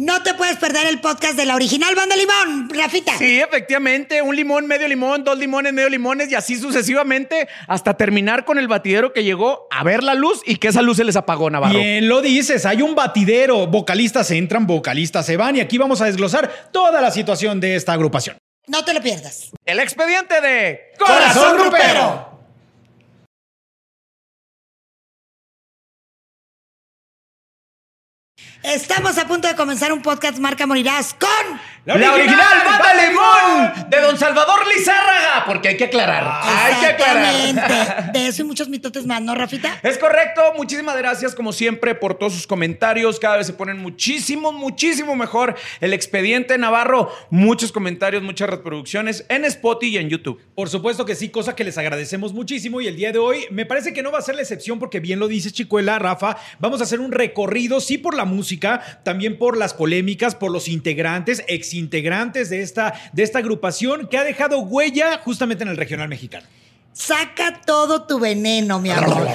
No te puedes perder el podcast de la original Banda Limón, Rafita. Sí, efectivamente, un limón, medio limón, dos limones, medio limones y así sucesivamente hasta terminar con el batidero que llegó a ver la luz y que esa luz se les apagó, Navarro. Bien lo dices, hay un batidero, vocalistas entran, vocalistas se van y aquí vamos a desglosar toda la situación de esta agrupación. No te lo pierdas. El expediente de Corazón Grupero. Estamos a punto de comenzar un podcast Marca Morirás con... La original, Banda Limón de Don Salvador Lizárraga, porque hay que aclarar, hay que aclarar. Exactamente. De eso y muchos mitotes más, ¿no, Rafita? Es correcto, muchísimas gracias como siempre por todos sus comentarios, cada vez se ponen muchísimo, muchísimo mejor el expediente Navarro, muchos comentarios, muchas reproducciones en Spotify y en YouTube. Por supuesto que sí, cosa que les agradecemos muchísimo y el día de hoy me parece que no va a ser la excepción porque bien lo dice Chicuela, Rafa, vamos a hacer un recorrido, sí por la música, también por las polémicas, por los integrantes, exintegrantes de esta, de esta agrupación que ha dejado huella justamente en el regional mexicano. Saca todo tu veneno, mi amor.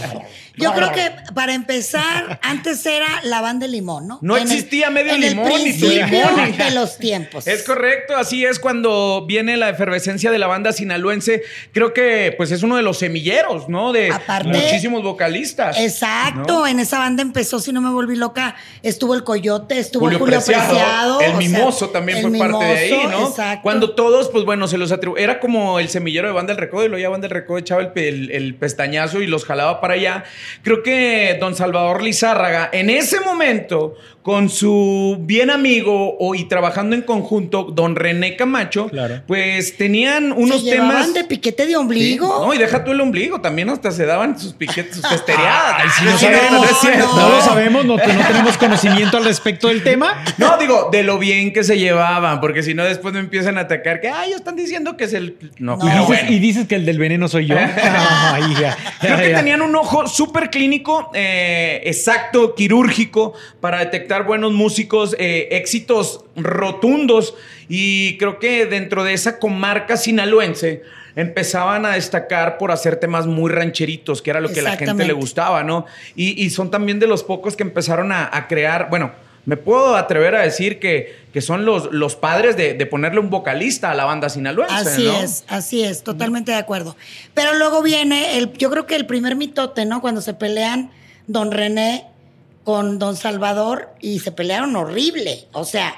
Yo creo que para empezar, antes era la banda de limón, ¿no? No En el- existía medio en el limón ni tu principio limón. de los tiempos. Es correcto, así es cuando viene la efervescencia de la banda sinaloense. Creo que pues es uno de los semilleros, ¿no? De Aparte- muchísimos vocalistas. Exacto, ¿no? en esa banda empezó, si no me volví loca, estuvo el Coyote, estuvo Julio, Julio, Preciado, Preciado. el sea, mimoso también el fue parte de ahí, ¿no? Exacto. Cuando todos, pues bueno, se los atribu... Era como el semillero de Banda del Recodo y luego ya Banda del Recodo echaba el, el- el pestañazo y los jalaba para allá. Creo que don Salvador Lizárraga, en ese momento, con su bien amigo o, y trabajando en conjunto, don René Camacho, Claro. pues tenían unos se temas... de piquete de ombligo. Sí, No, y deja tú el ombligo, también hasta se daban sus piquetes, sus testereadas. Ay, si no sabemos, lo sabemos, no, no tenemos conocimiento al respecto del tema. No, digo, de lo bien que se llevaban, porque si no después me empiezan a atacar que, ay, están diciendo que es el... No, No. Y dices, bueno. y dices que el del veneno soy yo. Ay, ya, Creo ya, que ya. tenían un ojo súper clínico, eh, exacto, quirúrgico, para detectar buenos músicos, eh, éxitos rotundos. Y creo que dentro de esa comarca sinaloense empezaban a destacar por hacer temas muy rancheritos, que era lo que a la gente le gustaba, ¿no? Y, y son también de los pocos que empezaron a, a crear, bueno, me puedo atrever a decir que, que son los, los padres de, de ponerle un vocalista a la banda sinaloense. Así ¿no? es, así es, totalmente de acuerdo. Pero luego viene, el, yo creo que el primer mitote, ¿no? Cuando se pelean don René con don Salvador y se pelearon horrible. O sea,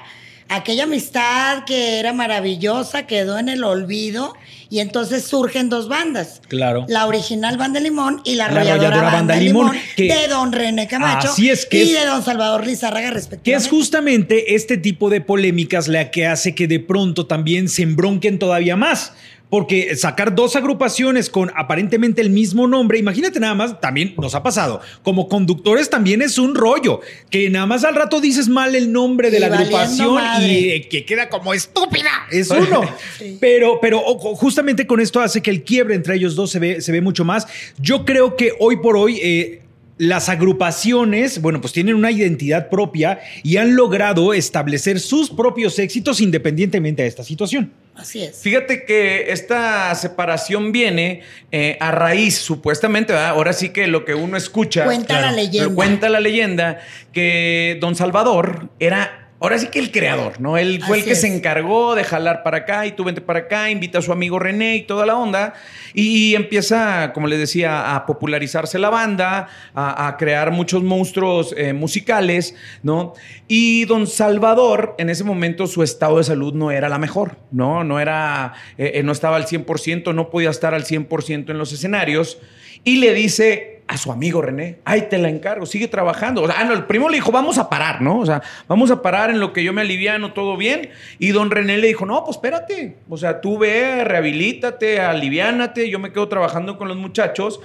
aquella amistad que era maravillosa quedó en el olvido y entonces surgen dos bandas. Claro. La original Banda Limón y la La arrolladora, Banda, Banda Limón, Limón, que- de don René Camacho Así es que y es- de don Salvador Lizárraga Que respectivamente. es justamente este tipo de polémicas la que hace que de pronto también se embronquen todavía más. Porque sacar dos agrupaciones con aparentemente el mismo nombre, imagínate nada más, también nos ha pasado. Como conductores también es un rollo, que nada más al rato dices mal el nombre de la agrupación y eh, que queda como estúpida. Es uno. Sí. Pero, pero ojo, justamente con esto hace que el quiebre entre ellos dos se ve, se ve mucho más. Yo creo que hoy por hoy eh, las agrupaciones, bueno, pues tienen una identidad propia y han logrado establecer sus propios éxitos independientemente de esta situación. Así es. Fíjate que esta separación viene eh, a raíz, supuestamente, ¿verdad? ahora sí que lo que uno escucha. Cuenta la leyenda. Pero cuenta la leyenda que Don Salvador era. Ahora sí que el creador, ¿no? Él fue el que se encargó de jalar para acá y tú vente para acá, invita a su amigo René y toda la onda. Y empieza, como les decía, a popularizarse la banda, a, a crear muchos monstruos eh, musicales, ¿no? Y don Salvador, en ese momento su estado de salud no era la mejor, ¿no? No era, eh, eh, no estaba al 100%, no podía estar al 100% en los escenarios. Y le dice a su amigo René, ahí te la encargo, sigue trabajando. O sea, ah, no, el primo le dijo, vamos a parar, ¿no? O sea, vamos a parar en lo que yo me aliviano, todo bien. Y don René le dijo, no, pues espérate. O sea, tú ve, rehabilítate, aliviánate, yo me quedo trabajando con los muchachos.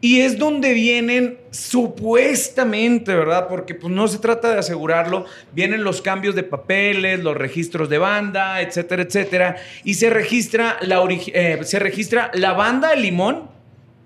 Y es donde vienen, supuestamente, ¿verdad? Porque pues no se trata de asegurarlo, vienen los cambios de papeles, los registros de banda, etcétera, etcétera. Y se registra la, eh, se registra la banda de Limón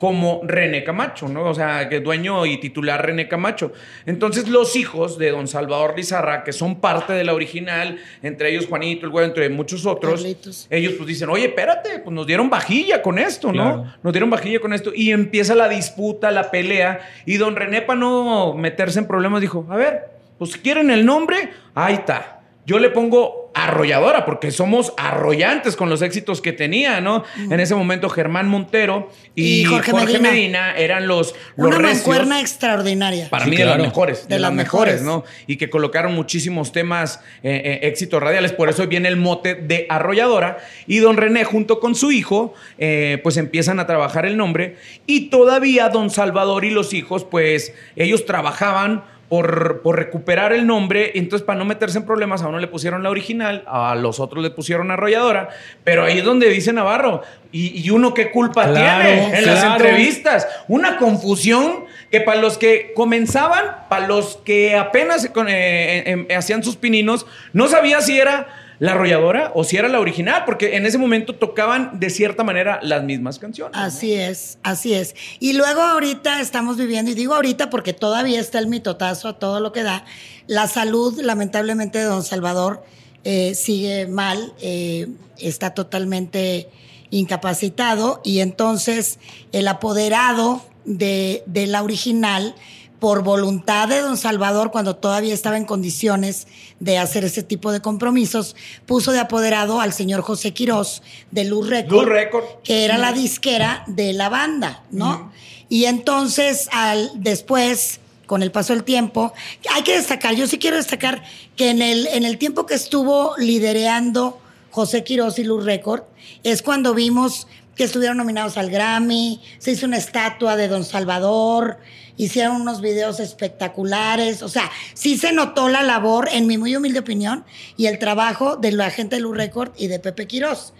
como René Camacho, ¿no? O sea, que dueño y titular René Camacho. Entonces, los hijos de don Salvador Lizarra, que son parte de la original, entre ellos Juanito, el güey, entre muchos otros, Carlitos. ellos pues dicen, oye, espérate, pues nos dieron vajilla con esto, ¿no? Claro. Nos dieron vajilla con esto. Y empieza la disputa, la pelea. Y don René, para no meterse en problemas, dijo, a ver, pues si quieren el nombre, ahí está. Yo le pongo arrolladora, porque somos arrollantes con los éxitos que tenía, ¿no? En ese momento Germán Montero y, Y Jorge Jorge, Medina. Medina. eran los, los Una recios. mancuerna extraordinaria. Para Sí, mí de las mejores, de, De las las mejores, mejores. ¿no? Y que colocaron muchísimos temas, eh, eh, éxitos radiales, por eso viene el mote de arrolladora. Y don René, junto con su hijo, eh, pues empiezan a trabajar el nombre. Y todavía don Salvador y los hijos, pues ellos trabajaban por, por recuperar el nombre. Entonces, para no meterse en problemas, a uno le pusieron la original, a los otros le pusieron arrolladora. Pero ahí es donde dice Navarro. ¿Y, y uno qué culpa Claro, tiene en las entrevistas? Una confusión que para los que comenzaban, para los que apenas con- eh, em, hacían sus pininos, no sabía si era la arrolladora o si era la original, porque en ese momento tocaban de cierta manera las mismas canciones. Así es, así es. Y luego ahorita estamos viviendo, y digo ahorita porque todavía está el mitotazo a todo lo que da, la salud lamentablemente de don Salvador eh, sigue mal, eh, está totalmente incapacitado y entonces el apoderado de, de la original por voluntad de don Salvador, cuando todavía estaba en condiciones de hacer ese tipo de compromisos, puso de apoderado al señor José Quirós de Luz Record, Luz Record. que era la disquera de la banda, ¿no? Y entonces, al, después, con el paso del tiempo, hay que destacar, yo sí quiero destacar que en el, en el tiempo que estuvo lidereando José Quirós y Luz Record, es cuando vimos que estuvieron nominados al Grammy, se hizo una estatua de Don Salvador, hicieron unos videos espectaculares, o sea, sí se notó la labor, en mi muy humilde opinión, y el trabajo de la gente de Luz Record y de Pepe Quirós.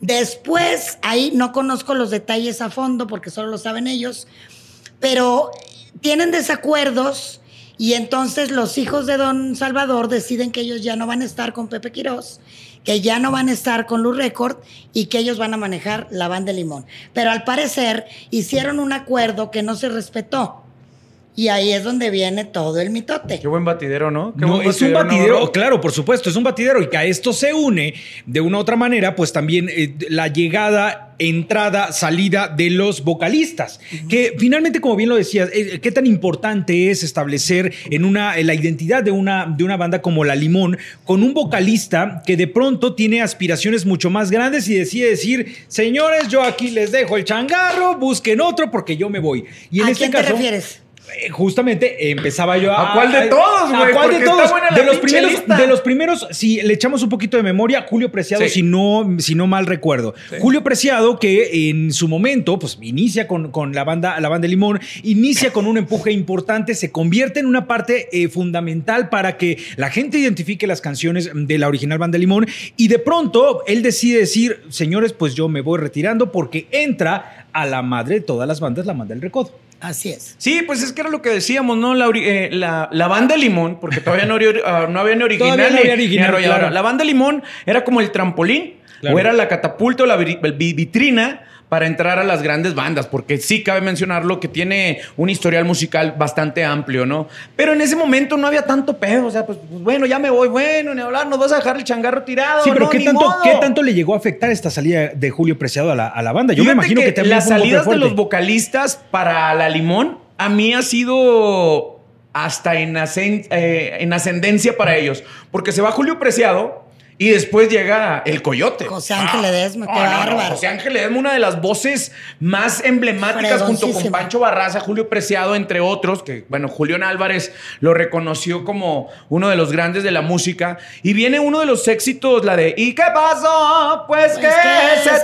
Después, ahí no conozco los detalles a fondo porque solo lo saben ellos, pero tienen desacuerdos y entonces los hijos de Don Salvador deciden que ellos ya no van a estar con Pepe Quirós, que ya no van a estar con Luz Record y que ellos van a manejar la banda de Limón. Pero al parecer hicieron un acuerdo que no se respetó. Y ahí es donde viene todo el mitote. Qué buen batidero, ¿no? Qué No, buen es un batidero, claro, por supuesto, es un batidero y que a esto se une de una u otra manera, pues también eh, la llegada, entrada, salida de los vocalistas, que finalmente, como bien lo decías, eh, qué tan importante es establecer en una en la identidad de una de una banda como La Limón con un vocalista que de pronto tiene aspiraciones mucho más grandes y decide decir, señores, yo aquí les dejo el changarro, busquen otro porque yo me voy. Y en ¿A este quién te caso, refieres? Eh, Justamente empezaba yo a. ¿A cuál de todos, ¿A cuál de todos? De los, primeros, lista. de los primeros, si le echamos un poquito de memoria, Julio Preciado, Sí. si, no, si no mal recuerdo. Julio Preciado, que en su momento, pues inicia con, con la banda, la banda de Limón, inicia con un empuje importante, se convierte en una parte eh, fundamental para que la gente identifique las canciones de la original banda Limón. Y de pronto él decide decir, señores, pues yo me voy retirando porque entra a la madre de todas las bandas, la banda del recodo. Así es. Sí, pues es que era lo que decíamos, ¿no? La, eh, la, la banda de Limón, porque todavía no, ah, no había ni original, Todavía no ni- había ni original, claro. La banda de Limón era como el trampolín, Claro. o era la catapulta o la vi- vi- vitrina para entrar a las grandes bandas, porque sí cabe mencionarlo que tiene un historial musical bastante amplio, ¿no? Pero en ese momento no había tanto pedo, o sea, pues, pues, bueno, ya me voy, bueno, ni hablar, nos vas a dejar el changarro tirado. Sí, pero no, ¿qué, tanto, modo. ¿qué tanto le llegó a afectar esta salida de Julio Preciado a la, a la banda? Yo me imagino que, también las fue salidas de los vocalistas para La Limón a mí ha sido hasta en, ascen- eh, en ascendencia para ellos. Porque se va Julio Preciado y después llega el Coyote. José Ángel qué no, no, bárbaro. José Ángel Ledesma, una de las voces más emblemáticas junto con. Pancho Barraza, Julio Preciado, entre otros, que bueno, Julián Álvarez lo reconoció como uno de los grandes de la música. Y viene uno de los éxitos, la de ¿Y qué pasó? Pues, Pues que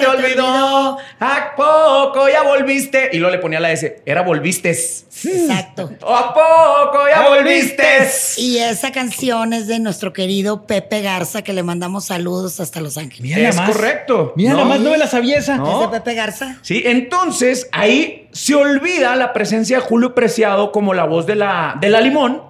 te olvidó. ¿A poco ya volviste? Y luego le ponía la S. Era volvistes. Exacto. ¿A poco ya volvistes? Y esa canción es de nuestro querido Pepe Garza, que le mandamos saludos hasta Los Ángeles. Mira Es más. correcto. Mira, No. nada más no me la sabía esa. No. ¿Es de Pepe Garza? Sí, entonces ahí se olvida la presencia de Julio Preciado como la voz de la, de la limón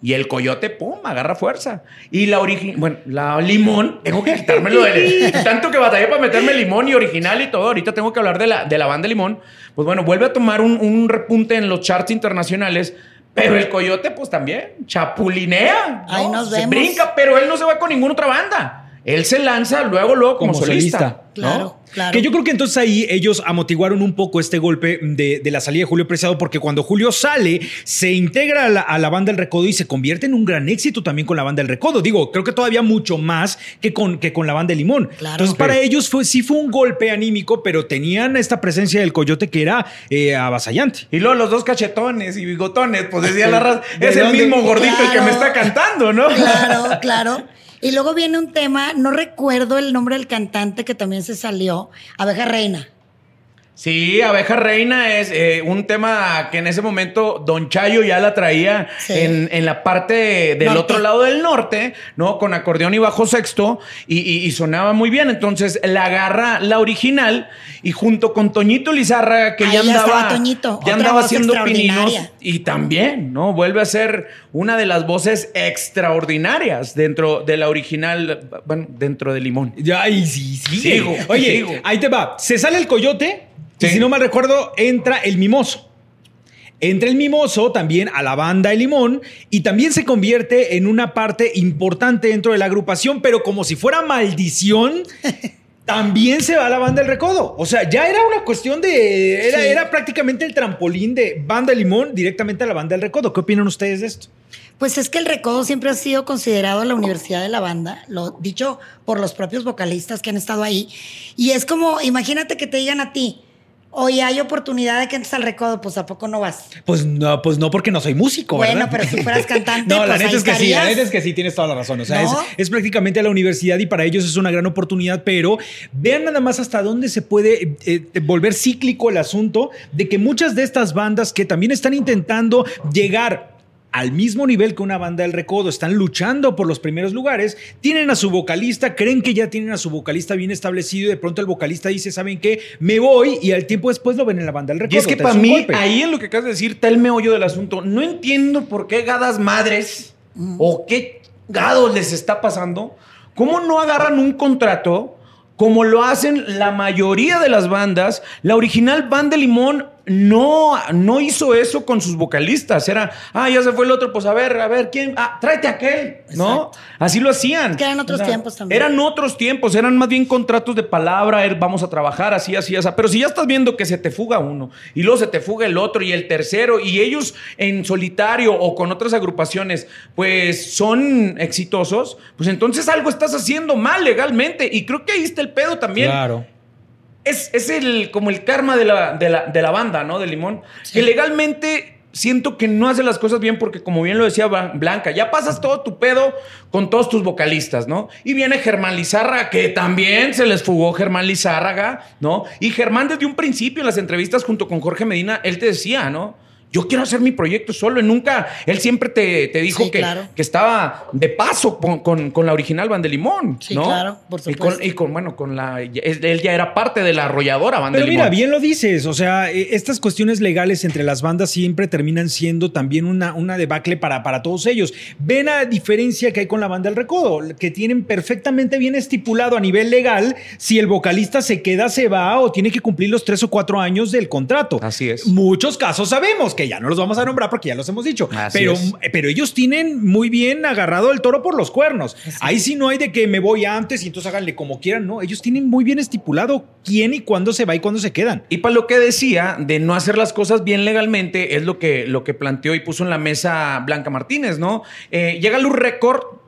y el coyote, pum, agarra fuerza. Y la original, bueno, la limón, tengo que quitármelo de tanto que batallé para meterme limón y original y todo. Ahorita tengo que hablar de la, de la banda limón. Pues bueno, vuelve a tomar un, un repunte en los charts internacionales. Pero el coyote, pues también, chapulinea. Ahí nos Se brinca, pero él no se va con ninguna otra banda. Él se lanza luego, luego como, Como solista. solista. ¿no? Claro. Claro. Que yo creo que entonces ahí ellos amortiguaron un poco este golpe de, de la salida de Julio Preciado, porque cuando Julio sale, se integra a la, a la banda El Recodo y se convierte en un gran éxito también con la banda El Recodo. Digo, creo que todavía mucho más que con, que con la banda de Limón. Claro. Entonces, para ellos fue, sí fue un golpe anímico, pero tenían esta presencia del coyote que era eh, avasallante. Y luego los dos cachetones y bigotones, pues decía la raza, ¿De es el dónde? mismo gordito el que Claro. me está cantando, ¿no? Claro, claro. Y luego viene un tema, no recuerdo el nombre del cantante que también se salió, Abeja Reina. Sí, Abeja Reina es eh, un tema que en ese momento Don Chayo ya la traía Sí. en, en la parte del Norte. otro lado del norte, ¿no? Con acordeón y bajo sexto y, y- y sonaba muy bien. Entonces la agarra la original y junto con Toñito Lizarra, que Ahí ya andaba, estaba Toñito, ya andaba haciendo pininos y también, ¿no? Vuelve a ser una de las voces extraordinarias dentro de la original, bueno, dentro de Limón. Ya, y sí, sí. Sigo, Oye, sigo. ahí te va. Se sale el coyote y si no mal recuerdo, entra el mimoso. Entra el mimoso también a la banda El Limón y también se convierte en una parte importante dentro de la agrupación, pero como si fuera maldición, también se va a la banda El Recodo. O sea, ya era una cuestión de. Era, Sí. era prácticamente el trampolín de banda El Limón directamente a la banda El Recodo. ¿Qué opinan ustedes de esto? Pues es que el Recodo siempre ha sido considerado la universidad de la banda, lo dicho por los propios vocalistas que han estado ahí. Y es como, imagínate que te digan a ti, oye, hay oportunidad de que entres al Recodo, pues ¿a poco no vas? Pues no, pues no, porque no soy músico, Bueno, ¿verdad? pero si fueras cantante, No, la pues neta ahí es que sí, la neta es que sí, tienes toda la razón. O sea, ¿No? es, es prácticamente a la universidad y para ellos es una gran oportunidad, pero vean nada más hasta dónde se puede eh, eh, volver cíclico el asunto de que muchas de estas bandas que también están intentando llegar al mismo nivel que una banda del recodo, están luchando por los primeros lugares, tienen a su vocalista, creen que ya tienen a su vocalista bien establecido y de pronto el vocalista dice, ¿saben qué? Me voy y al tiempo después lo ven en la banda del recodo. Y es que para mí, golpe. ahí en lo que acabas de decir, está el meollo del asunto. No entiendo por qué gadas madres o qué gados les está pasando. ¿Cómo no agarran un contrato como lo hacen la mayoría de las bandas? La original Banda Limón no, no hizo eso con sus vocalistas. Era, ah, ya se fue el otro, pues a ver, a ver, ¿quién? Ah, tráete a aquel, ¿no? Exacto. Así lo hacían. Que eran otros tiempos también. Eran otros tiempos, eran más bien contratos de palabra, er, vamos a trabajar así, así, así. Pero si ya estás viendo que se te fuga uno y luego se te fuga el otro y el tercero y ellos en solitario o con otras agrupaciones, pues son exitosos, pues entonces algo estás haciendo mal legalmente. Y creo que ahí está el pedo también. Claro. Es, es el, como el karma de la, de la, de la banda, ¿no? De Limón. Sí. Que legalmente siento que no hace las cosas bien porque, como bien lo decía Blan- Blanca, ya pasas todo tu pedo con todos tus vocalistas, ¿no? Y viene Germán Lizárraga, que también se les fugó Germán Lizárraga, ¿no? Y Germán desde un principio en las entrevistas junto con Jorge Medina, él te decía, ¿no? Yo quiero hacer mi proyecto solo. Y nunca, él siempre te, te dijo Sí, que, claro. que estaba de paso con, con- con la original Banda Limón, Sí, ¿no? claro, por Y con, supuesto. y con, bueno, con la. Él ya era parte de la arrolladora Banda Pero Limón. mira, bien lo dices, o sea, eh, estas cuestiones legales entre las bandas siempre terminan siendo también una, una debacle para, para todos ellos. Ven a diferencia que hay con la banda del Recodo, que tienen perfectamente bien estipulado a nivel legal si el vocalista se queda, se va o tiene que cumplir los tres o cuatro años del contrato. Así es. Muchos casos sabemos que ya no los vamos a nombrar porque ya los hemos dicho, Así pero, es. pero ellos tienen muy bien agarrado el toro por los cuernos. Ahí sí no hay de que me voy antes y entonces háganle como quieran, no, ellos tienen muy bien estipulado quién y cuándo se va y cuándo se quedan. Y para lo que decía de no hacer las cosas bien legalmente, es lo que, lo que planteó y puso en la mesa Blanca Martínez, ¿no? Eh, llega Luz Record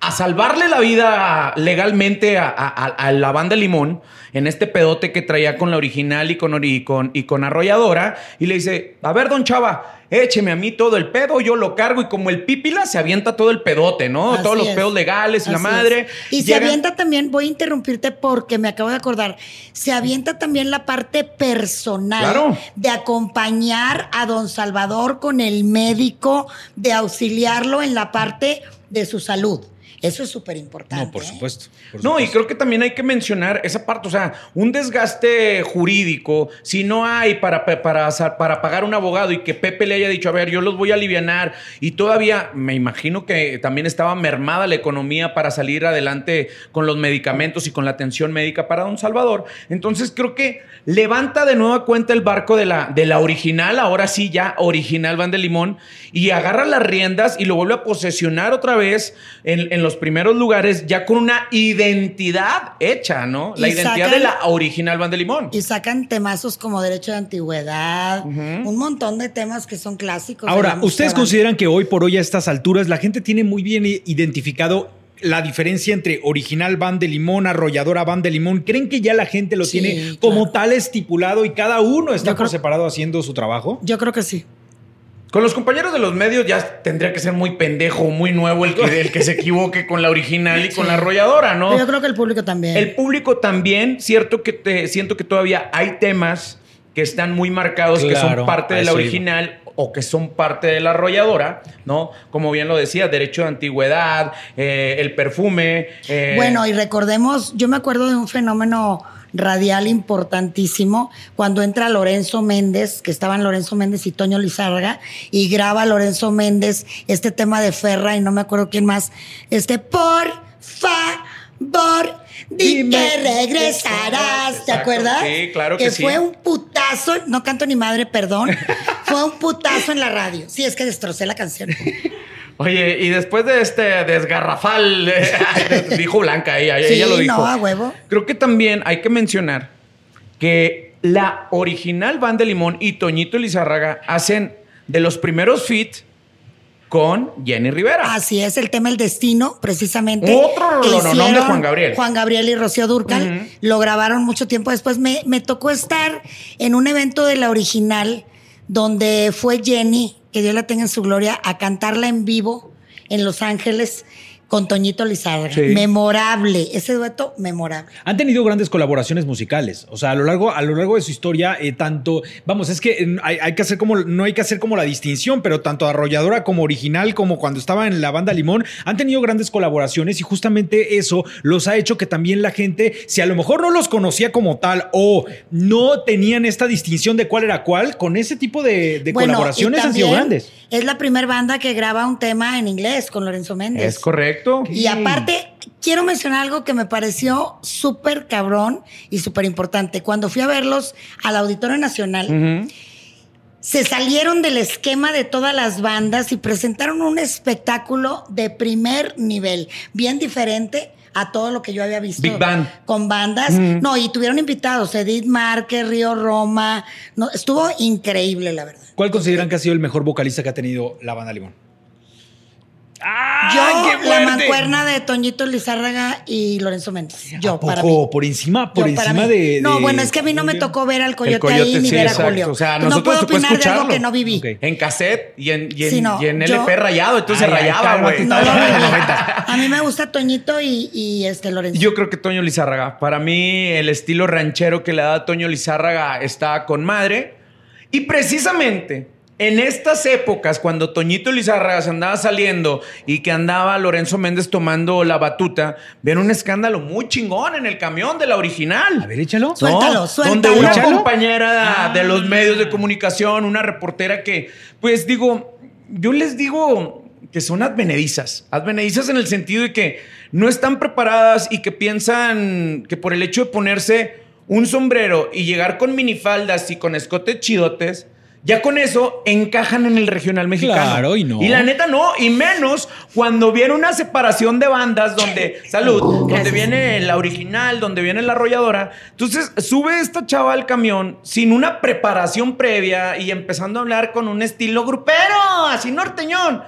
a salvarle la vida legalmente a, a- a- a la banda Limón en este pedote que traía con la original y con, y con, y con Arrolladora y le dice, a ver, don Chava, écheme a mí todo el pedo, yo lo cargo y como el pípila se avienta todo el pedote, ¿no? Así Todos los pedos legales y la madre. es. Y se avienta también, voy a interrumpirte porque me acabo de acordar, se avienta también la parte personal Claro. de acompañar a don Salvador con el médico, de auxiliarlo en la parte de su salud. Eso es súper importante. No, por supuesto. por No, y supuesto. creo que también hay que mencionar esa parte, o sea, un desgaste jurídico, si no hay para, para, para pagar un abogado y que Pepe le haya dicho, a ver, yo los voy a alivianar y todavía me imagino que también estaba mermada la economía para salir adelante con los medicamentos y con la atención médica para Don Salvador. Entonces creo que levanta de nueva cuenta el barco de la, de la original, ahora sí ya original Van de Limón, y agarra las riendas y lo vuelve a posesionar otra vez en, en en los primeros lugares ya con una identidad hecha, ¿no? La Y identidad sacan- de la original Banda Limón. Y sacan temazos como derecho de antigüedad, un montón de temas que son clásicos. de Ahora, ¿ustedes consideran que hoy por hoy a estas alturas la gente tiene muy bien identificado la diferencia entre original Van de Limón, arrolladora Van de Limón? ¿Creen que ya la gente lo Sí, tiene claro. como tal estipulado y cada uno está Yo creo- por separado haciendo su trabajo? Yo creo que sí. Con los compañeros de los medios ya tendría que ser muy pendejo, muy nuevo el que, el que se equivoque con la original y con la arrolladora, ¿no? Pero yo creo que el público también. El público también, cierto que te, siento que todavía hay temas que están muy marcados, que son parte de la iba. original o que son parte de la arrolladora, ¿no? Como bien lo decía, derecho de antigüedad, eh, el perfume. eh, Bueno, y recordemos, yo me acuerdo de un fenómeno radial importantísimo cuando entra Lorenzo Méndez, que estaban Lorenzo Méndez y Toño Lizárraga, y graba Lorenzo Méndez este tema de Ferra y no me acuerdo quién más, este por favor, di Dime. que regresarás, ¿te acuerdas? sí, claro que sí. fue un putazo, no canto ni madre, perdón, fue un putazo en la radio. Sí, es que destrocé la canción. Oye, y después de este desgarrafal, eh, dijo Blanca, ella, Sí, ella lo dijo. no, a huevo. Creo que también hay que mencionar que la original Banda Limón y Toñito Lizárraga hacen de los primeros feat con Jenny Rivera. Así es, el tema El Destino, precisamente. Otro rolonón de Juan Gabriel. Juan Gabriel y Rocío Durcal. Lo grabaron mucho tiempo después. Me, me tocó estar en un evento de la original donde fue Jenny, que Dios la tenga en su gloria, a cantarla en vivo en Los Ángeles con Toñito Lizárraga. Sí. Memorable, ese dueto memorable. Han tenido grandes colaboraciones musicales. O sea, a lo largo, a lo largo de su historia, eh, tanto, vamos, es que eh, hay, hay que hacer como, no hay que hacer como la distinción, pero tanto arrolladora como original, como cuando estaba en la banda Limón, han tenido grandes colaboraciones y justamente eso los ha hecho que también la gente, si a lo mejor no los conocía como tal o no tenían esta distinción de cuál era cuál, con ese tipo de, de Bueno, y colaboraciones han sido también grandes. Es la primera banda que graba un tema en inglés con Lorenzo Méndez. Es correcto. Y aparte, quiero mencionar algo que me pareció súper cabrón y súper importante. Cuando fui a verlos al Auditorio Nacional, se salieron del esquema de todas las bandas y presentaron un espectáculo de primer nivel, bien diferente a todo lo que yo había visto Big band. con bandas. No, y tuvieron invitados, Edith Márquez, Río Roma. No, estuvo increíble, la verdad. ¿Cuál consideran que ha sido el mejor vocalista que ha tenido la banda Limón? ¡Ah, yo, qué la mancuerna de Toñito Lizárraga y Lorenzo Méndez. Yo, ¿A para mí. Por encima, por Yo, encima de, No, bueno, es que a mí no me tocó ver al coyote, Coyote, ahí ni ver a exacto. Julio. O sea, no nosotros puedo opinar de algo que no viví. En cassette y en, y en, Sí, no, y en yo- LP rayado, entonces Ay, ay, rayaba, güey. No. 90. A mí me gusta Toñito y, y este Lorenzo. Yo creo que Toño Lizárraga. Para mí, el estilo ranchero que le da Toño Lizárraga está con madre. Y precisamente en estas épocas, cuando Toñito Lizárraga se andaba saliendo y que andaba Lorenzo Méndez tomando la batuta, ven un escándalo muy chingón en el camión de la original. A ver, échalo. ¿no? Suéltalo, suéltalo. Donde una Échalo. compañera Ah. de los medios de comunicación, una reportera que, pues digo, yo les digo que son advenedizas. Advenedizas en el sentido de que no están preparadas y que piensan que por el hecho de ponerse un sombrero y llegar con minifaldas y con escotes chidotes, ya con eso encajan en el regional mexicano. Claro, y no. Y la neta no, y menos cuando viene una separación de bandas donde, salud, donde viene la original, donde viene la arrolladora. Entonces sube esta chava al camión sin una preparación previa y empezando a hablar con un estilo grupero, así norteñón.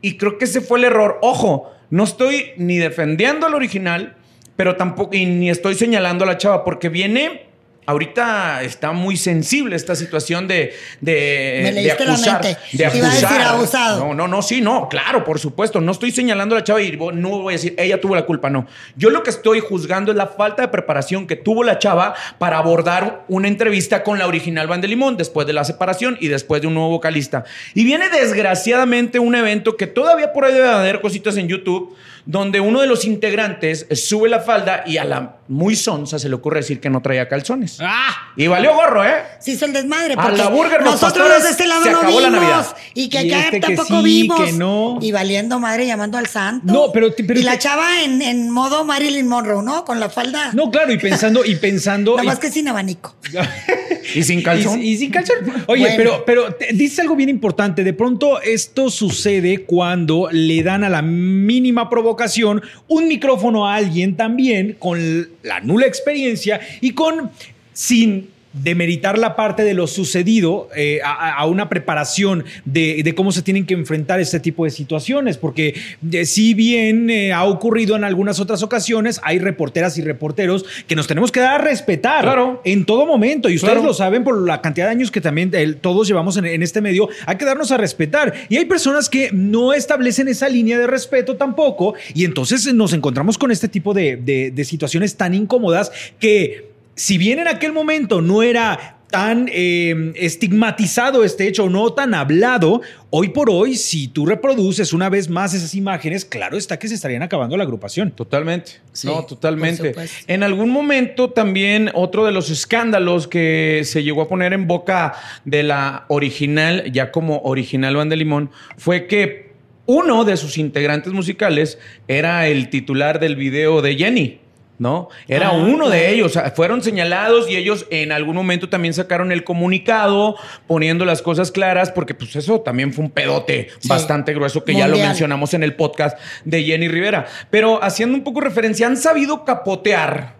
Y creo que ese fue el error. Ojo, no estoy ni defendiendo al original, pero tampoco, y ni estoy señalando a la chava, porque viene. Ahorita está muy sensible esta situación de, de, Me de leíste la acusar. mente. De Te iba a decir acusar. abusado. No, no, no, sí, no, claro, por supuesto. No estoy señalando a la chava y no voy a decir, ella tuvo la culpa, no. Yo lo que estoy juzgando es la falta de preparación que tuvo la chava para abordar una entrevista con la original Van de Limón después de la separación y después de un nuevo vocalista. Y viene desgraciadamente un evento que todavía por ahí debe haber cositas en YouTube, donde uno de los integrantes sube la falda y a la muy sonsa se le ocurre decir que no traía calzones. ¡Ah! Y valió gorro, ¿eh? Se hizo el desmadre. A la burger, los nosotros los de este lado se no acabó la vimos. Navidad. Y que acá este que tampoco sí, vimos. que no. Y valiendo madre llamando al santo. No, pero- pero y la chava en, en modo Marilyn Monroe, ¿no? Con la falda. No, claro, y pensando, y pensando. Nada y- más que sin abanico. Y sin calzón. Y, y sin calzón. Oye, Bueno. pero, pero te- dices algo bien importante. De pronto esto sucede cuando le dan a la mínima provocación un micrófono a alguien también con la nula experiencia y con sin demeritar la parte de lo sucedido eh, a, a una preparación de, de cómo se tienen que enfrentar este tipo de situaciones, porque eh, si bien eh, ha ocurrido en algunas otras ocasiones, hay reporteras y reporteros que nos tenemos que dar a respetar Claro. en todo momento, y ustedes Claro. lo saben por la cantidad de años que también todos llevamos en, en este medio, hay que darnos a respetar. Y hay personas que no establecen esa línea de respeto tampoco, y entonces nos encontramos con este tipo de, de- de situaciones tan incómodas que si bien en aquel momento no era tan eh, estigmatizado este hecho, no tan hablado, hoy por hoy, si tú reproduces una vez más esas imágenes, claro está que se estarían acabando la agrupación. Totalmente. Sí, no, totalmente. En algún momento también otro de los escándalos que se llegó a poner en boca de la original, ya como original Banda de Limón, fue que uno de sus integrantes musicales era el titular del video de Jenny. ¿No? Era Ah, uno de ellos. Fueron señalados y ellos en algún momento también sacaron el comunicado poniendo las cosas claras, porque pues eso también fue un pedote Sí. bastante grueso que ya lo mencionamos en el podcast de Jenny Rivera. Pero haciendo un poco referencia, han sabido capotear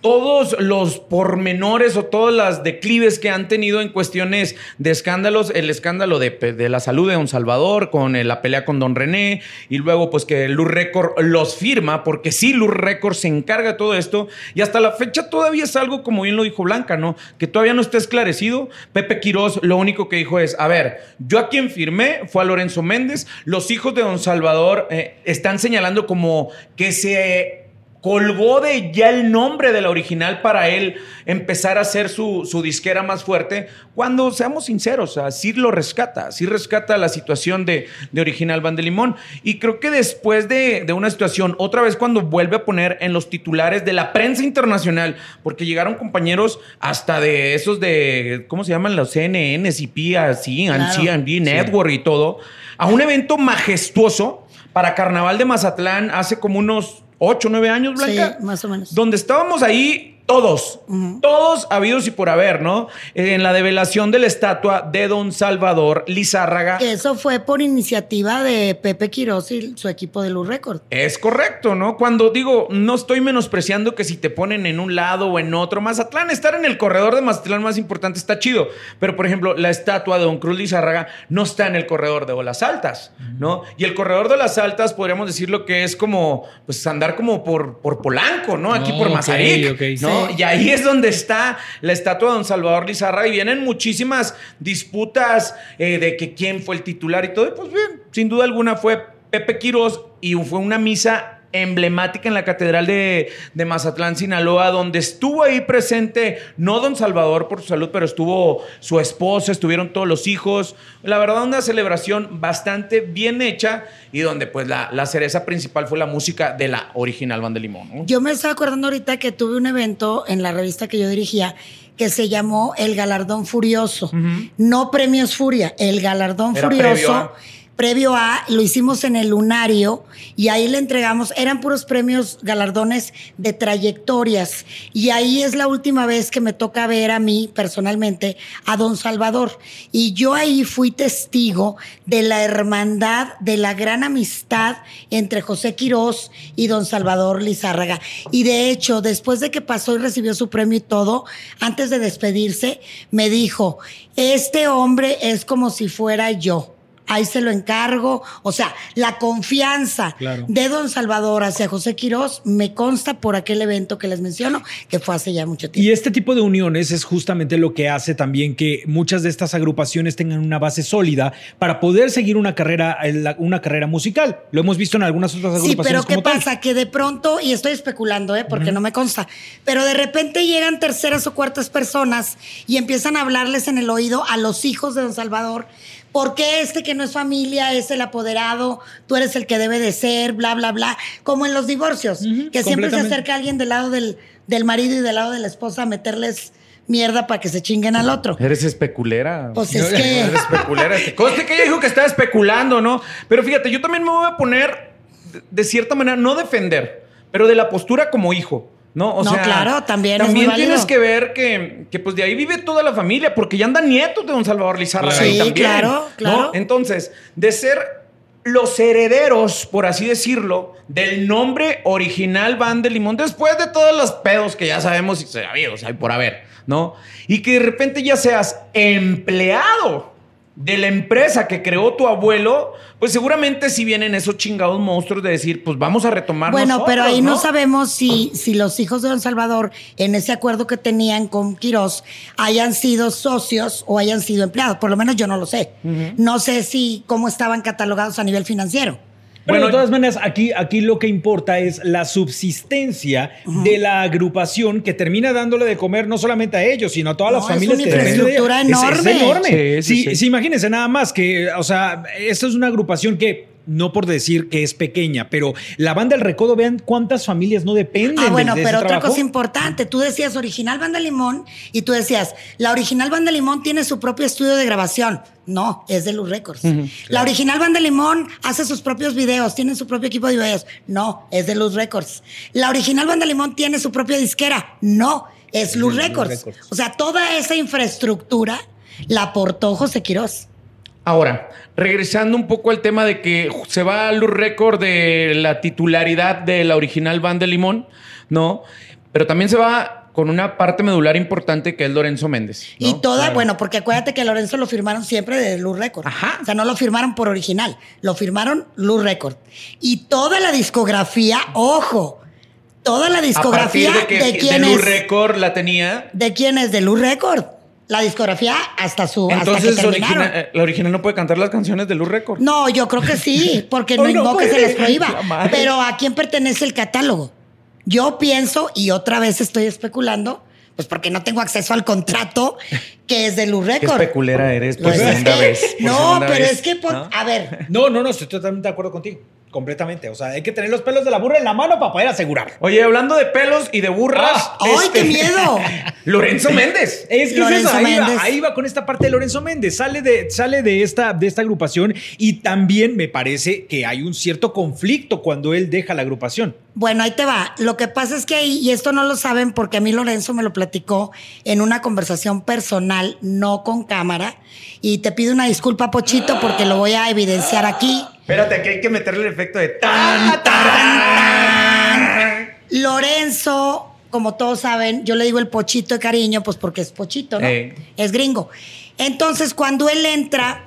todos los pormenores o todas las declives que han tenido en cuestiones de escándalos, el escándalo de, la salud de Don Salvador, con eh, la pelea con Don René, y luego pues que Luz Record los firma, porque sí, Luz Record se encarga de todo esto, y hasta la fecha todavía es algo, como bien lo dijo Blanca, ¿no? Que todavía no está esclarecido. Pepe Quirós lo único que dijo es, a ver, yo a quien firmé fue a Lorenzo Méndez, los hijos de Don Salvador eh, están señalando como que se colgó de ya el nombre de la original para él empezar a hacer su, su disquera más fuerte, cuando seamos sinceros, o sea, sí lo rescata, sí rescata la situación de, de original Van de Limón. Y creo que después de, de una situación, otra vez cuando vuelve a poner en los titulares de la prensa internacional, porque llegaron compañeros hasta de esos de, ¿cómo se llaman? Los CNN, CP, así, Claro. Network y todo, a un evento majestuoso para Carnaval de Mazatlán hace como unos 8 o 9 años, Blanca. Sí, más o menos. Donde estábamos ahí todos, todos habidos y por haber, ¿no? En la develación de la estatua de Don Salvador Lizárraga. Eso fue por iniciativa de Pepe Quiroz y su equipo de Luz Record. Es correcto, ¿no? Cuando digo, no estoy menospreciando que si te ponen en un lado o en otro, Mazatlán, estar en el corredor de Mazatlán más importante está chido. Pero, por ejemplo, la estatua de Don Cruz Lizárraga no está en el corredor de Olas Altas, ¿no? Y el corredor de las Altas, podríamos decirlo que es como, pues, andar como por, por Polanco, ¿no? Aquí Oh, por Mazarik, ok. ¿no? Sí. Y ahí es donde está la estatua de Don Salvador Lizárraga y vienen muchísimas disputas eh, de que quién fue el titular y todo. Y pues bien, sin duda alguna fue Pepe Quirós y fue una misa emblemática en la Catedral de, de Mazatlán, Sinaloa, donde estuvo ahí presente, no Don Salvador por su salud, pero estuvo su esposa, estuvieron todos los hijos. La verdad, una celebración bastante bien hecha y donde pues la, la cereza principal fue la música de la original Banda Limón. ¿no? Yo me estaba acordando ahorita que tuve un evento en la revista que yo dirigía que se llamó El Galardón Furioso. No Premios Furia, El Galardón Era Furioso. previo previo a, lo hicimos en el Lunario y ahí le entregamos, eran puros premios, galardones de trayectorias. Y ahí es la última vez que me toca ver a mí personalmente a Don Salvador. Y yo ahí fui testigo de la hermandad, de la gran amistad entre José Quirós y Don Salvador Lizárraga. Y de hecho, después de que pasó y recibió su premio y todo, antes de despedirse, me dijo, este hombre es como si fuera yo. Ahí se lo encargo. O sea, la confianza Claro. de Don Salvador hacia José Quirós me consta por aquel evento que les menciono, que fue hace ya mucho tiempo. Y este tipo de uniones es justamente lo que hace también que muchas de estas agrupaciones tengan una base sólida para poder seguir una carrera, eh, una carrera musical. Lo hemos visto en algunas otras Sí, agrupaciones. pero ¿qué como tal. pasa? Que de pronto, y estoy especulando, ¿eh? porque no me consta, pero de repente llegan terceras o cuartas personas y empiezan a hablarles en el oído a los hijos de Don Salvador. ¿Por qué este que no es familia es el apoderado? Tú eres el que debe de ser, bla, bla, bla. Como en los divorcios, que siempre se acerca alguien del lado del, del marido y del lado de la esposa a meterles mierda para que se chinguen al otro. Eres especulera. Pues es que- Eres especulera. Conste que ella dijo que estaba especulando, ¿no? Pero fíjate, yo también me voy a poner, de- de cierta manera, no defender, pero de la postura como hijo. No, o No, sea, claro, también es También muy válido. tienes que ver que, que, pues de ahí vive toda la familia, porque ya andan nietos de don Salvador ahí Sí, también. claro, ¿no? claro. Entonces, de ser los herederos, por así decirlo, del nombre original Van de Limón, después de todos los pedos que ya sabemos y sabidos hay por haber, ¿no? Y que de repente ya seas empleado de la empresa que creó tu abuelo, pues seguramente si vienen esos chingados monstruos de decir, pues vamos a retomar Bueno, nosotros, pero ahí no, ¿no? sabemos si, si los hijos de Don Salvador, en ese acuerdo que tenían con Quirós, hayan sido socios o hayan sido empleados. Por lo menos yo no lo sé. No sé si cómo estaban catalogados a nivel financiero. Bueno, de todas maneras, aquí, aquí lo que importa es la subsistencia de la agrupación que termina dándole de comer no solamente a ellos, sino a todas No, las es familias una que dependen de infraestructura ella. Es- Es, enorme. enorme. Sí, sí, Sí, sí. sí, imagínense nada más que, o sea, esto es una agrupación que no por decir que es pequeña, pero la banda del Recodo, vean cuántas familias no dependen Ah, de- bueno, de, pero ese otra trabajo. cosa importante, tú decías original Banda Limón y tú decías, la original Banda Limón tiene su propio estudio de grabación. No, es de Luz Records. La original Banda Limón hace sus propios videos, tiene su propio equipo de videos. No, es de Luz Records. La original Banda Limón tiene su propia disquera. No, es Luz Luz Records. Records. O sea, toda esa infraestructura la aportó José Quirós. Ahora, regresando un poco al tema de que se va al récord de la titularidad de la original banda Limón, ¿no? Pero también se va con una parte medular importante que es Lorenzo Méndez. ¿no? Y toda, Claro. bueno, porque acuérdate que Lorenzo lo firmaron siempre de Luz Record. Ajá. O sea, no lo firmaron por original, lo firmaron Luz Record. Y toda la discografía, ojo, toda la A discografía de de, que quién de Luz es. Record la tenía. ¿De quién es? De Luz Record. La discografía hasta su Entonces hasta que original- eh, la original no puede cantar las canciones de Luz Record. No, yo creo que sí, porque no, Oh, no que se les prohíba. Pero ¿a quién pertenece el catálogo? Yo pienso, y otra vez estoy especulando, pues porque no tengo acceso al contrato que es de Luz Qué Record. especulera eres por Pues es segunda que- vez. por no, segunda pero vez, es que, por- ¿no? a ver, No, no, no, estoy totalmente de acuerdo contigo. Completamente. O sea, hay que tener los pelos de la burra en la mano para poder asegurar. Oye, hablando de pelos y de burras. Ah, ¡ay, este, qué miedo! Lorenzo Méndez. Es que es Lorenzo eso, ahí, Méndez. va, ahí va con esta parte de Lorenzo Méndez. Sale de, sale de, esta, de esta agrupación y también me parece que hay un cierto conflicto cuando él deja la agrupación. Bueno, ahí te va. Lo que pasa es que ahí, y esto no lo saben porque a mí Lorenzo me lo platicó en una conversación personal, no con cámara. Y te pido una disculpa, Pochito, porque lo voy a evidenciar aquí. Espérate, aquí hay que meterle el efecto de Ah, tan, tan. Lorenzo, como todos saben, yo le digo el Pochito de cariño, pues porque es Pochito, ¿no? Es gringo. Entonces, cuando él entra,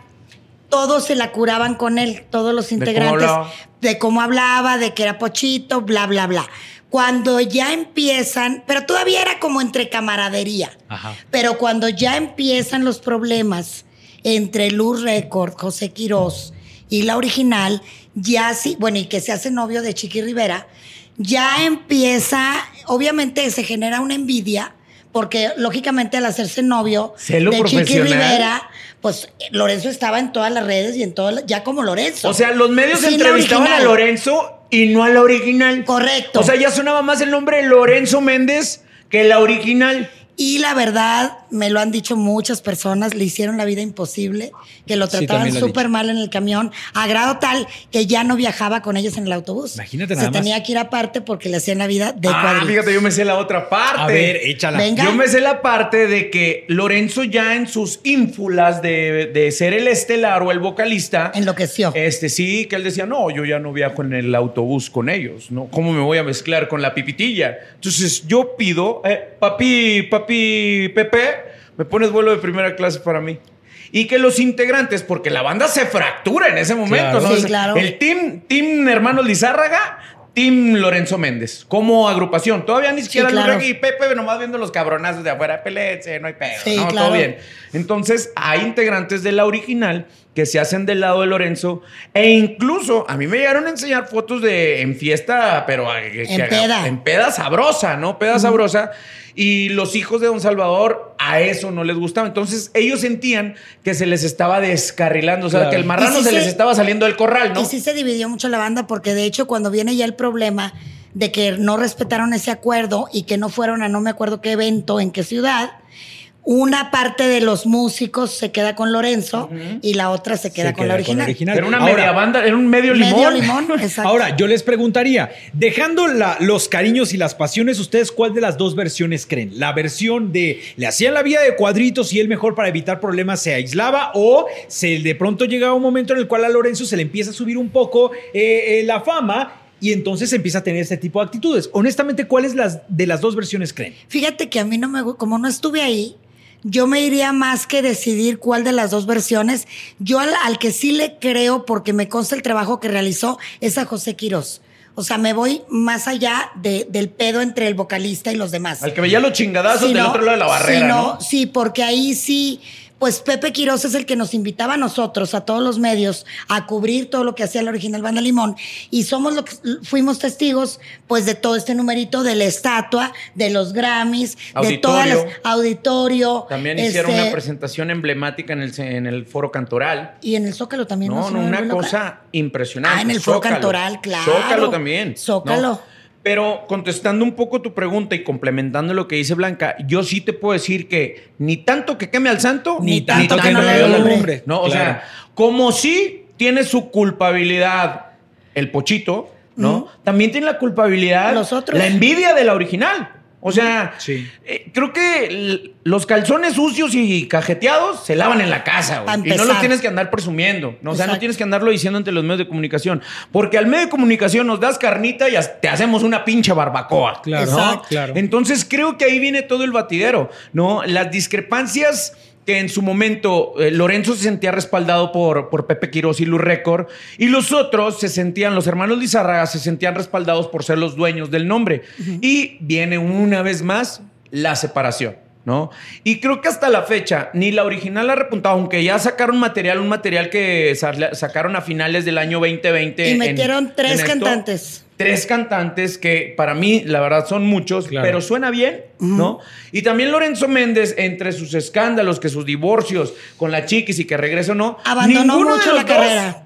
todos se la curaban con él, todos los integrantes, hablaba. de cómo hablaba, de que era Pochito, bla, bla, bla. Cuando ya empiezan, pero todavía era como entre camaradería. Ajá. Pero cuando ya empiezan los problemas entre Luz Record, José Quirós y la original, ya sí, bueno, y que se hace novio de Chiqui Rivera, ya empieza, obviamente se genera una envidia, porque lógicamente al hacerse novio Celo de Chiqui. Rivera, pues Lorenzo estaba en todas las redes y en todas, las- ya como Lorenzo. O sea, los medios Sin entrevistaban a. Lorenzo y no a la original. Correcto. O sea, ya sonaba más el nombre de Lorenzo Méndez que la original. Y la verdad, me lo han dicho muchas personas, le hicieron la vida imposible, que lo Sí, trataban han súper mal en el camión, a grado tal que ya no viajaba con ellos en el autobús. Imagínate Se nada más. tenía que ir aparte porque le hacían la vida de Ah, fíjate, yo me sé la otra parte. A ver, échala. Venga. Yo me sé la parte de que Lorenzo ya en sus ínfulas de, de ser el estelar o el vocalista. Enloqueció. Este sí, que él decía, no, yo ya no viajo en el autobús con ellos, ¿no? ¿Cómo me voy a mezclar con la pipitilla? Entonces yo pido, eh, papi, papi, Pepe, me pones vuelo de primera clase para mí. Y que los integrantes, porque la banda se fractura en ese momento, Claro. ¿no? Sí, claro. El team, team Hermanos Lizárraga, team Lorenzo Méndez, como agrupación. Todavía ni siquiera Sí, claro. Y Pepe nomás viendo los cabronazos de afuera, pelece, no hay pedo, Sí, no, claro. todo bien. Entonces, hay integrantes de la original que se hacen del lado de Lorenzo e incluso a mí me llegaron a enseñar fotos de en fiesta, pero que- En que- peda. en peda sabrosa, ¿no? Peda sabrosa. Y los hijos de Don Salvador a eso no les gustaba. Entonces, ellos sentían que se les estaba descarrilando, o sea, Claro. que el marrano se, se- les estaba saliendo del corral, ¿no? Y sí se dividió mucho la banda porque de hecho cuando viene ya el problema de que no respetaron ese acuerdo y que no fueron a no me acuerdo qué evento, en qué ciudad, una parte de los músicos se queda con Lorenzo y la otra se queda, Se con, la original. Era una Ahora- media banda, era un medio Medio limón. limón, exacto. Ahora, yo les preguntaría, dejando la- los cariños y las pasiones, ¿ustedes cuál de las dos versiones creen? ¿La versión de le hacían la vida de cuadritos y él mejor para evitar problemas se aislaba? ¿O se de pronto llegaba un momento en el cual a Lorenzo se le empieza a subir un poco eh, eh, la fama y entonces empieza a tener este tipo de actitudes? Honestamente, ¿cuáles las, de las dos versiones creen? Fíjate que a mí no me como no estuve ahí, yo me iría más que decidir cuál de las dos versiones. Yo al, al que sí le creo, porque me consta el trabajo que realizó, es a José Quirós. O sea, me voy más allá de- del pedo entre el vocalista y los demás. Al que veía los chingadazos del no, otro lado de la barrera, ¿no? Sí, porque ahí sí, pues Pepe Quiroz es el que nos invitaba a nosotros, a todos los medios, a cubrir todo lo que hacía la original Banda Limón. Y somos lo que fuimos testigos, pues, de todo este numerito de la estatua, de los Grammys, de todas las Auditorio. También hicieron este, una presentación emblemática en el, en el foro cantoral. Y en el Zócalo también. No, no, me una cosa impresionante. Ah, en el foro cantoral, claro. Zócalo también. Zócalo. ¿no? Pero contestando un poco tu pregunta y complementando lo que dice Blanca, yo sí te puedo decir que ni tanto que queme al santo, Ni tanto que no le dé lumbre. No, o sea, como sí tiene su culpabilidad el pochito, ¿no? También tiene la culpabilidad Los otros. la envidia de la original. O sea, Sí. eh, creo que los calzones sucios y cajeteados se lavan en la casa, güey. Y no los tienes que andar presumiendo. ¿no? O sea, no tienes que andarlo diciendo entre los medios de comunicación. Porque al medio de comunicación nos das carnita y te hacemos una pinche barbacoa. Claro, claro. Entonces creo que ahí viene todo el batidero, ¿no? Las discrepancias que en su momento eh, Lorenzo se sentía respaldado por, por Pepe Quiroz y Luz Record, y los otros se sentían, los hermanos Lizárraga se sentían respaldados por ser los dueños del nombre. Y viene una vez más la separación. ¿No? Y creo que hasta la fecha, ni la original ha repuntado, aunque ya sacaron material, un material que sa- sacaron a finales del año 2020. Y en- metieron tres en cantantes. Tres cantantes que para mí, la verdad, son muchos, Claro. pero suena bien, ¿no? Y también Lorenzo Méndez, entre sus escándalos, que sus divorcios con la chiquis y que regresó, ¿no? Abandonó ninguno de mucho los la dos carrera.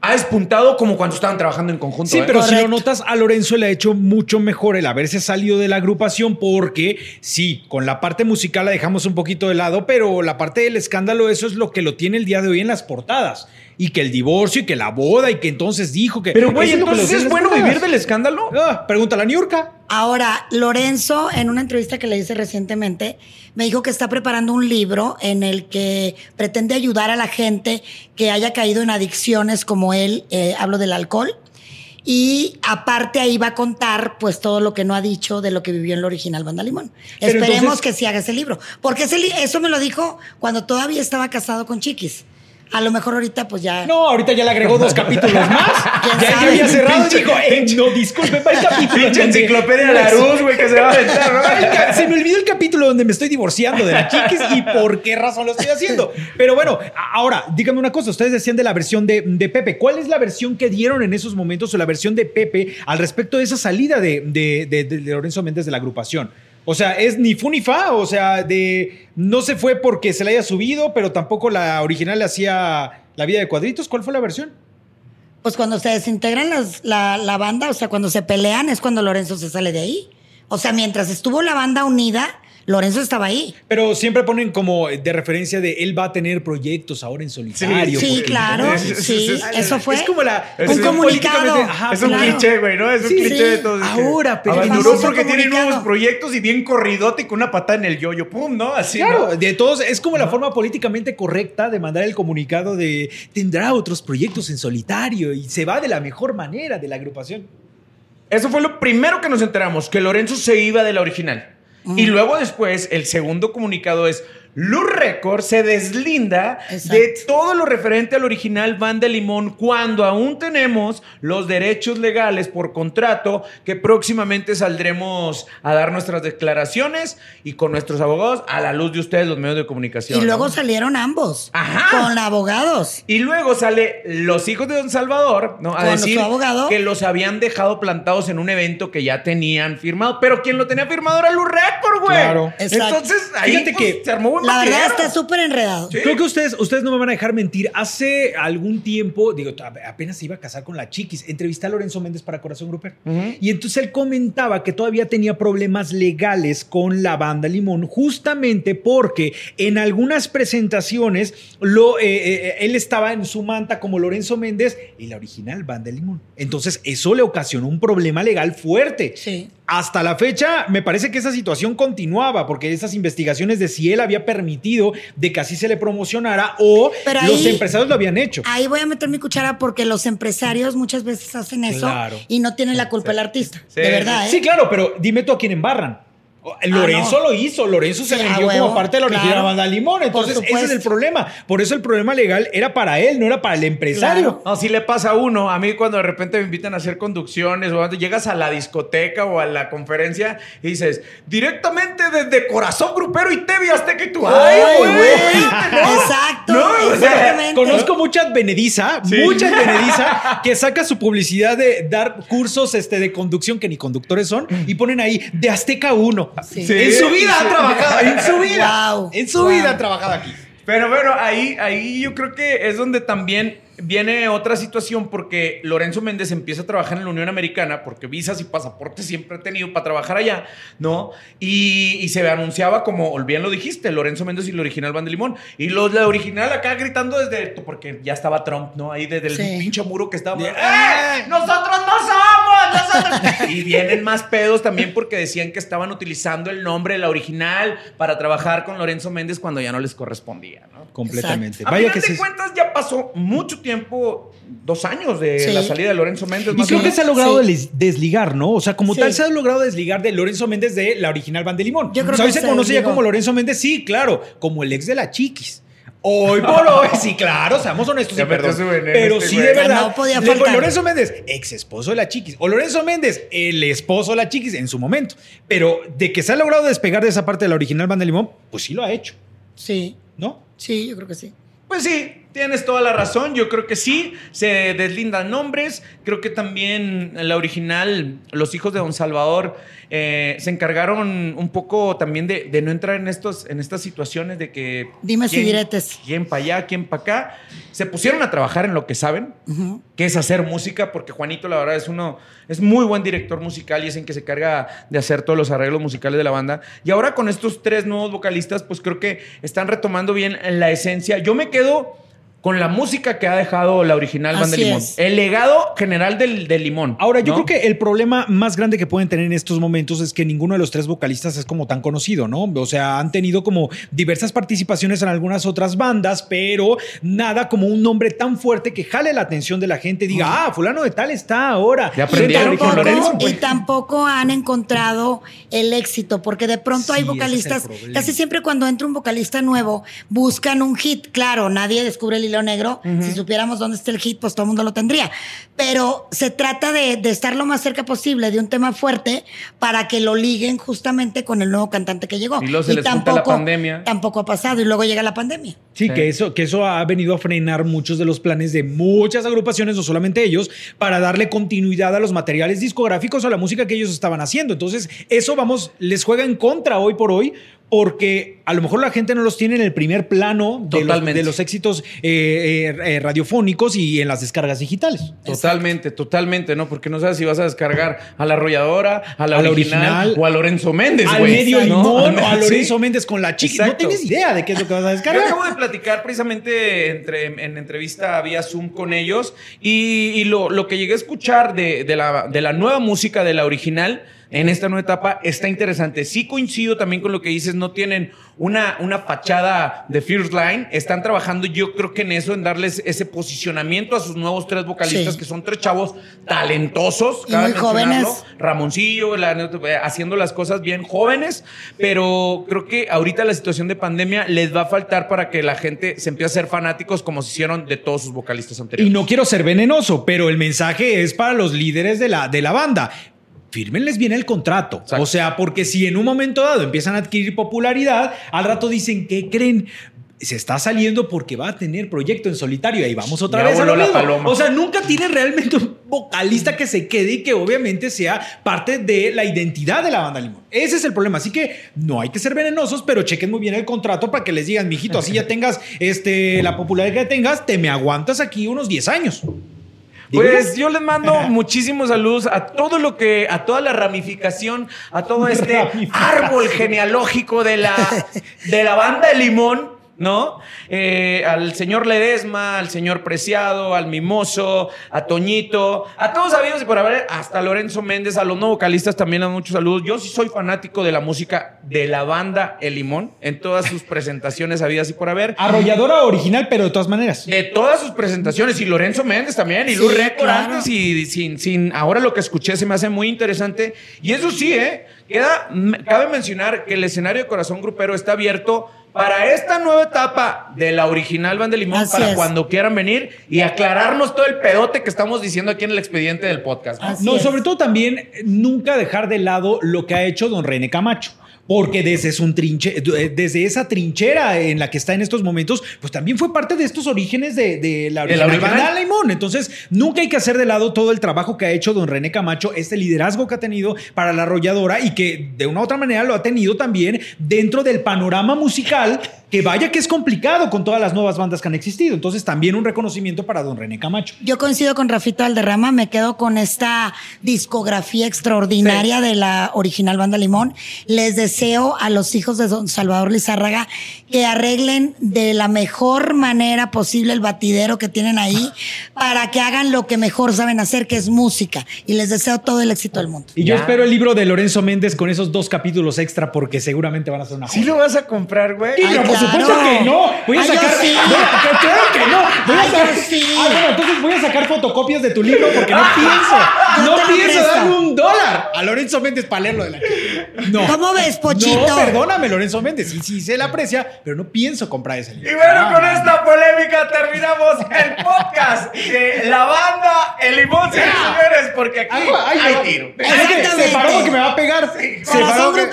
Ha despuntado como cuando estaban trabajando en conjunto. Sí, ¿eh? pero si lo notas, a Lorenzo le ha hecho mucho mejor el haberse salido de la agrupación porque sí, con la parte musical la dejamos un poquito de lado, pero la parte del escándalo, eso es lo que lo tiene el día de hoy en las portadas. Y que el divorcio y que la boda y que entonces dijo que... Pero, güey, Eso es lo que lo entonces es bueno vivir del escándalo. Ah, pregúntale a Niurka. Ahora, Lorenzo, en una entrevista que le hice recientemente, me dijo que está preparando un libro en el que pretende ayudar a la gente que haya caído en adicciones como él, eh, hablo del alcohol. Y aparte ahí va a contar pues todo lo que no ha dicho de lo que vivió en la original Banda Limón. Pero Esperemos entonces- que sí haga ese libro. Porque ese li- eso me lo dijo cuando todavía estaba casado con Chiquis. A lo mejor ahorita pues ya... No, ahorita ya le agregó dos capítulos más. ¿Quién Ya, había cerrado y dijo, eh, no, disculpe, va el capítulo. Pinche enciclopedia Larus, güey, que se va a aventar, Se me olvidó el capítulo donde me estoy divorciando de la chiquis y por qué razón lo estoy haciendo. Pero bueno, ahora, díganme una cosa. Ustedes decían de la versión de, de Pepe. ¿Cuál es la versión que dieron en esos momentos o la versión de Pepe al respecto de esa salida de- de Lorenzo Méndez de la agrupación? O sea, es ni fu ni fa, o sea, de no se fue porque se le haya subido, pero tampoco la original le hacía la vida de cuadritos. ¿Cuál fue la versión? Pues cuando se desintegran las- la, la banda, o sea, cuando se pelean es cuando Lorenzo se sale de ahí. O sea, mientras estuvo la banda unida, Lorenzo estaba ahí. Pero siempre ponen como de referencia de él va a tener proyectos ahora en solitario. Sí, claro, es- es- sí, es- eso fue. Es como la. Un es comunicado. ajá, es un claro. cliché, güey, ¿no? Es un Sí, cliché sí. de que Ahora, pero- famoso porque tiene nuevos proyectos y bien corridote con una patada en el yoyo. ¡Pum! ¿No? Así, Claro, ¿no? de todos, es como la forma políticamente correcta de mandar el comunicado de tendrá otros proyectos en solitario y se va de la mejor manera de la agrupación. Eso fue lo primero que nos enteramos, que Lorenzo se iba de la original. Y luego después, el segundo comunicado es, Luz Record se deslinda Exacto. de todo lo referente al original Banda Limón cuando aún tenemos los derechos legales por contrato que próximamente saldremos a dar nuestras declaraciones y con nuestros abogados a la luz de ustedes, los medios de comunicación. Y luego ¿no? salieron ambos. Ajá. Con abogados. Y luego sale los hijos de Don Salvador, ¿no? A Con decir abogado. que los habían dejado plantados en un evento que ya tenían firmado. Pero quien lo tenía firmado era Luz Record, güey. Claro. Exacto. Entonces, ahí Fíjate pues, que se armó un La verdad está súper enredado. Sí. Creo que ustedes, ustedes no me van a dejar mentir. Hace algún tiempo, digo, apenas se iba a casar con la Chiquis, entrevisté a Lorenzo Méndez para Corazón Grupero. Y entonces él comentaba que todavía tenía problemas legales con la banda Limón, justamente porque en algunas presentaciones lo, eh, eh, él estaba en su manta como Lorenzo Méndez y la original banda Limón. Entonces eso le ocasionó un problema legal fuerte. Sí. Hasta la fecha, me parece que esa situación continuaba, porque esas investigaciones de si él había permitido de que así se le promocionara o Pero los ahí- empresarios lo habían hecho. Ahí voy a meter mi cuchara porque los empresarios muchas veces hacen eso Claro. y no tienen la culpa el artista. Sí, de verdad, ¿eh? Sí, claro, pero dime tú a quién embarran. Lorenzo Ah, no. lo hizo, Lorenzo se Sí, vendió huevo, como parte de la original claro. banda Limón. Entonces, Por ese es el problema. Por eso el problema legal era para él, no era para el empresario. Claro. No, sí le pasa a uno. A mí cuando de repente me invitan a hacer conducciones o cuando llegas a la discoteca o a la conferencia y dices, directamente desde Corazón Grupero y TV Azteca y tú, ¡ay, Ay, güey! güey. ¿no? Exacto, No, o sea. Conozco mucha advenediza, Sí. mucha advenediza que saca su publicidad de dar cursos este, de conducción que ni conductores son y ponen ahí de Azteca 1. Sí. En su vida ha trabajado, en su vida. Wow, en su wow. vida ha trabajado aquí. Pero bueno, ahí, ahí yo creo que es donde también viene otra situación porque Lorenzo Méndez empieza a trabajar en la Unión Americana porque visas y pasaportes siempre ha tenido para trabajar allá, ¿no? Y, y se anunciaba como, bien lo dijiste, Lorenzo Méndez y la original Banda Limón. Y los la original acá gritando desde, porque ya estaba Trump, ¿no? Ahí desde el Sí. pinche muro que estaba. De- ¡Eh! ¡Nosotros no somos! ¡Nosotros! y vienen más pedos también porque decían que estaban utilizando el nombre de la original para trabajar con Lorenzo Méndez cuando ya no les correspondía, ¿no? Completamente. A Vaya final que de se... cuentas ya pasó mucho tiempo, dos años de Sí. la salida de Lorenzo Méndez. Y creo que se ha logrado Sí. desligar, ¿no? O sea, como Sí. tal se ha logrado desligar de Lorenzo Méndez de la original Banda de Limón. Yo creo O sea, hoy se se conoce ya como Lorenzo Méndez, sí, claro, como el ex de la Chiquis. Hoy por hoy, sí, claro, seamos honestos, metió perdón. su veneno Pero este sí, güey. de verdad. No podía Le- faltar. Lorenzo Méndez, ex esposo de la Chiquis. O Lorenzo Méndez, el esposo de la Chiquis en su momento. Pero de que se ha logrado despegar de esa parte de la original Banda de Limón, pues sí lo ha hecho, Sí, ¿no? sí, yo creo que sí. Pues sí, tienes toda la razón. Yo creo que sí, se deslindan nombres. Creo que también la original, los hijos de Don Salvador, eh, se encargaron un poco también de, de no entrar en, estos, en estas situaciones de que... Dimes y quién- diretes. Quién para allá, quién para acá. Se pusieron a trabajar en lo que saben, que es hacer música, porque Juanito, la verdad, es uno, es muy buen director musical y es en que se carga de hacer todos los arreglos musicales de la banda. Y ahora con estos tres nuevos vocalistas, pues creo que están retomando bien la esencia. Yo me quedo con la música que ha dejado la original Banda Así Limón. es. El legado general del, del Limón. Ahora, yo ¿no? creo que el problema más grande que pueden tener en estos momentos es que ninguno de los tres vocalistas es como tan conocido, ¿no? O sea, han tenido como diversas participaciones en algunas otras bandas, pero nada como un nombre tan fuerte que jale la atención de la gente y diga, ah, fulano de tal está ahora. Ya Y aprendieron con tampoco, Lorenzo. y tampoco han encontrado el éxito, porque de pronto Sí, hay vocalistas, casi siempre cuando entra un vocalista nuevo, buscan un hit. Claro, nadie descubre el hilo negro. Si supiéramos dónde está el hit, pues todo el mundo lo tendría. Pero se trata de, de estar lo más cerca posible de un tema fuerte para que lo liguen justamente con el nuevo cantante que llegó. Y luego se les junta la pandemia. Tampoco ha pasado y luego llega la pandemia. Sí, Sí. Que, eso, que eso ha venido a frenar muchos de los planes de muchas agrupaciones, no solamente ellos, para darle continuidad a los materiales discográficos o a la música que ellos estaban haciendo. Entonces, eso, vamos, les juega en contra hoy por hoy. Porque a lo mejor la gente no los tiene en el primer plano de, los, de los éxitos eh, eh, eh, radiofónicos y en las descargas digitales. Totalmente, totalmente, ¿no? Porque no sabes si vas a descargar a la arrolladora, a la, A la original, o a Lorenzo Méndez, al medio ¿no? limón o a Sí. Lorenzo Méndez con la chica. No tienes idea de qué es lo que vas a Yo descargar. acabo de platicar precisamente entre, en entrevista vía Zoom con ellos y, y lo, lo que llegué a escuchar de, de la, de la nueva música, de la original, en esta nueva etapa, está interesante. Sí coincido también con lo que dices, no tienen una, una fachada de First Line, están trabajando yo creo que en eso, en darles ese posicionamiento a sus nuevos tres vocalistas, Sí. que son tres chavos talentosos, Y cabe muy jóvenes. mencionarlo. Ramoncillo, la- eh, haciendo las cosas bien jóvenes, pero creo que ahorita la situación de pandemia les va a faltar para que la gente se empiece a ser fanáticos como se hicieron de todos sus vocalistas Y anteriores. no quiero ser venenoso, pero el mensaje es para los líderes de la, de la banda. Fírmenles bien el contrato. Exacto. O sea, porque si en un momento dado empiezan a adquirir popularidad, al rato dicen, ¿qué creen? se está saliendo porque va a tener proyecto en solitario. Ahí vamos otra Ya vez a lo la mismo. O sea, nunca tiene realmente un vocalista que se quede y que obviamente sea parte de la identidad de la banda Limón. Ese es el problema. Así que no hay que ser venenosos, pero chequen muy bien el contrato para que les digan, mijito, así ya tengas este, la popularidad que tengas, te me aguantas aquí unos 10 años. Pues yo les mando muchísimos saludos a todo lo que, a toda la ramificación, a todo este árbol genealógico de la, de la banda de Limón, ¿no? Eh, al señor Ledesma, al señor Preciado, al Mimoso, a Toñito, a todos sabidos y por haber, hasta Lorenzo Méndez, a los no vocalistas también a muchos saludos. Yo sí soy fanático de la música de la banda El Limón, en todas sus presentaciones habidas y por haber. Arrolladora original, pero de todas maneras. De todas sus presentaciones, y Lorenzo Méndez también, y Sí, Luz Record claro. antes, y sin, sin, ahora lo que escuché se me hace muy interesante. Y eso sí, ¿eh? Queda, cabe mencionar que el escenario de Corazón Grupero está abierto para esta nueva etapa de la original Banda de Limón, Así para es. cuando quieran venir y aclararnos todo el pedote que estamos diciendo aquí en el expediente del podcast. Así no, es. sobre todo también nunca dejar de lado lo que ha hecho don René Camacho. Porque desde, su trinche- eh, desde esa trinchera en la que está en estos momentos, pues también fue parte de estos orígenes de, de la ¿De la original banda Limón. Entonces, nunca hay que hacer de lado todo el trabajo que ha hecho don René Camacho, este liderazgo que ha tenido para la arrolladora y que de una u otra manera lo ha tenido también dentro del panorama musical, que vaya que es complicado con todas las nuevas bandas que han existido. Entonces, también un reconocimiento para don René Camacho. Yo coincido con Rafita Valderrama, me quedo con esta discografía extraordinaria de la original Banda Limón. Les deseo a los hijos de Don Salvador Lizárraga que arreglen de la mejor manera posible el batidero que tienen ahí para que hagan lo que mejor saben hacer, que es música. Y les deseo todo el éxito del mundo. Y yo Ya. espero el libro de Lorenzo Méndez con esos dos capítulos extra porque seguramente van a ser una ¿Sí joya. lo vas a comprar, güey? Sí, supuesto que no. Voy a Ay, sacar. sí. Voy a- que- claro que no. Voy a Ay, sacar. sí. Ah, bueno, entonces voy a sacar fotocopias de tu libro porque no pienso. No pienso darle un dólar a Lorenzo Méndez para leerlo de la. No. ¿Cómo ves, Pochito? No, perdóname, Lorenzo Méndez. Sí, sí, se le aprecia, pero no pienso comprar ese libro. Y bueno, Ah, con esta polémica terminamos el podcast de la banda El Limón, señores, señores, porque aquí Ay, ay, hay ay. tiro. Es que Se paró porque me va a pegar. Se Corazón paró que- él.